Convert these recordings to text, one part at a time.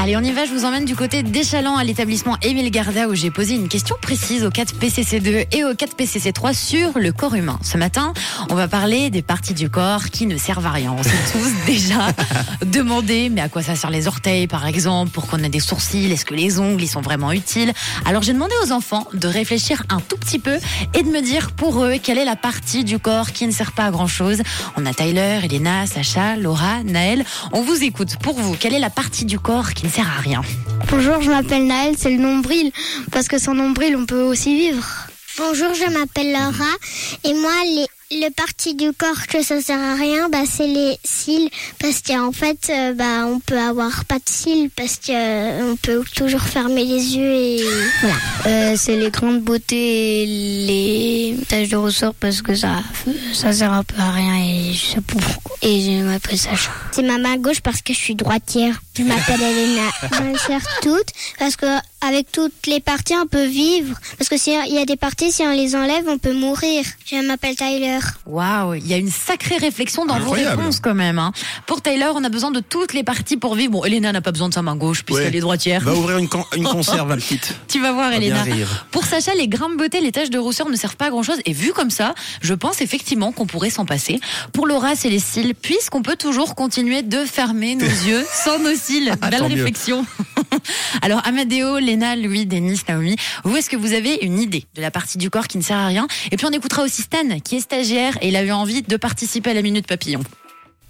Allez, on y va, je vous emmène du côté d'Échalant à l'établissement Émile Garda où j'ai posé une question précise au 4 PCC2 et au 4 PCC3 sur le corps humain. Ce matin, on va parler des parties du corps qui ne servent à rien. On s'est tous déjà demandé, mais à quoi ça sert les orteils par exemple, pour qu'on ait des sourcils, est-ce que les ongles ils sont vraiment utiles? Alors j'ai demandé aux enfants de réfléchir un tout petit peu et de me dire pour eux quelle est la partie du corps qui ne sert pas à grand chose. On a Tyler, Elena, Sacha, Laura, Naël. On vous écoute. Pour vous, quelle est la partie du corps qui ne sert à rien. Bonjour, je m'appelle Naël, c'est le nombril, parce que sans nombril, on peut aussi vivre. Bonjour, je m'appelle Laura. Et moi les le parti du corps que ça sert à rien, bah c'est les cils parce qu'en fait euh, bah on peut avoir pas de cils parce que euh, on peut toujours fermer les yeux et voilà. Euh, c'est les grandes beautés et les taches de ressort parce que ça ça sert un peu à rien et je sais pas pourquoi. Et je m'appelle Sacha. C'est ma main gauche parce que je suis droitière. Je m'appelle Elena. Je me sers toutes parce que avec toutes les parties on peut vivre parce que s'il y a des parties si on les enlève on peut mourir. Je m'appelle Tyler. Waouh, il y a une sacrée réflexion dans Incroyable. vos réponses quand même. hein. Pour Taylor, on a besoin de toutes les parties pour vivre. Bon, Elena n'a pas besoin de sa main gauche puisqu'elle Ouais. est droitière. Va ouvrir une, con- une conserve, le kit. Tu vas voir, Va Elena. Pour Sacha, les grains de beauté, les taches de rousseur ne servent pas à grand chose. Et vu comme ça, je pense effectivement qu'on pourrait s'en passer. Pour Laura, c'est les cils, puisqu'on peut toujours continuer de fermer nos yeux sans nos cils. Ah, Belle réflexion. Alors, Amadeo, Léna, Louis, Denis, Naomi, vous, est-ce que vous avez une idée de la partie du corps qui ne sert à rien? Et puis, on écoutera aussi Stan, qui est stagiaire et il a eu envie de participer à la Minute Papillon.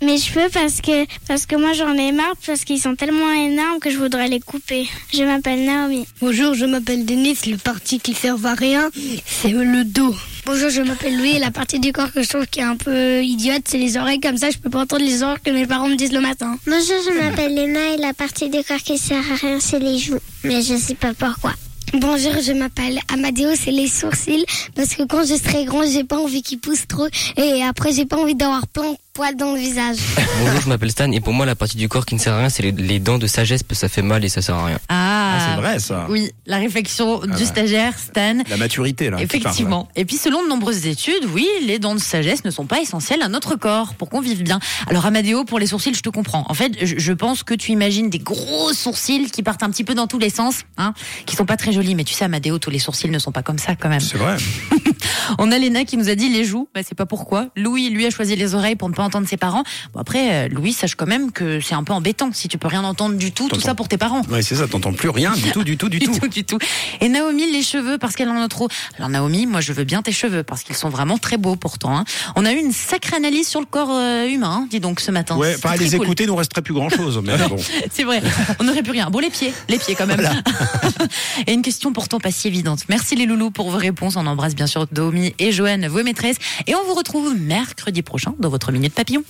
Mais je peux parce que parce que moi j'en ai marre parce qu'ils sont tellement énormes que je voudrais les couper. Je m'appelle Naomi. Bonjour, je m'appelle Denis. Le parti qui sert à rien, c'est le dos. Bonjour, je m'appelle Louis et la partie du corps que je trouve qui est un peu idiote, c'est les oreilles comme ça, je peux pas entendre les oreilles que mes parents me disent le matin. Bonjour, je m'appelle Léna et la partie du corps qui sert à rien c'est les joues. Mais je sais pas pourquoi. Bonjour, je m'appelle Amadeo, c'est les sourcils parce que quand je serai grand, j'ai pas envie qu'ils poussent trop et après j'ai pas envie d'avoir plein de poils dans le visage. Bonjour, je m'appelle Stan et pour moi la partie du corps qui ne sert à rien c'est les, les dents de sagesse parce que ça fait mal et ça sert à rien. Ah, c'est vrai ça. Oui, la réflexion du ouais. stagiaire, Stan. La maturité, là. Effectivement. Et puis selon de nombreuses études, oui, les dents de sagesse ne sont pas essentielles à notre corps pour qu'on vive bien. Alors Amadeo, pour les sourcils, je te comprends. En fait, je, je pense que tu imagines des gros sourcils qui partent un petit peu dans tous les sens, hein, qui sont pas très jolis. Mais tu sais, Amadeo, tous les sourcils ne sont pas comme ça quand même. C'est vrai. On a Léna qui nous a dit les joues. Bah, c'est pas pourquoi. Louis, lui, a choisi les oreilles pour ne pas entendre ses parents. Bon après, euh, Louis, sache quand même que c'est un peu embêtant si tu peux rien entendre du tout, tout ça pour tes parents. Ouais, c'est ça, t'entends plus rien du tout, du tout, du Du tout. tout, du tout. Et Naomi, les cheveux, parce qu'elle en a trop. Alors Naomi, moi je veux bien tes cheveux, parce qu'ils sont vraiment très beaux pourtant. hein. On a eu une sacrée analyse sur le corps euh, humain, hein, dis donc, ce matin. Ouais, pas à les cool. écouter, nous resterait plus grand chose. Mais bon. C'est vrai, on n'aurait plus rien. Bon, les pieds, les pieds quand même. et une question pourtant pas si évidente. Merci les loulous pour vos réponses. On embrasse bien sûr Naomi et Joanne, vos maîtresses. Et on vous retrouve mercredi prochain dans votre Minute Papillon.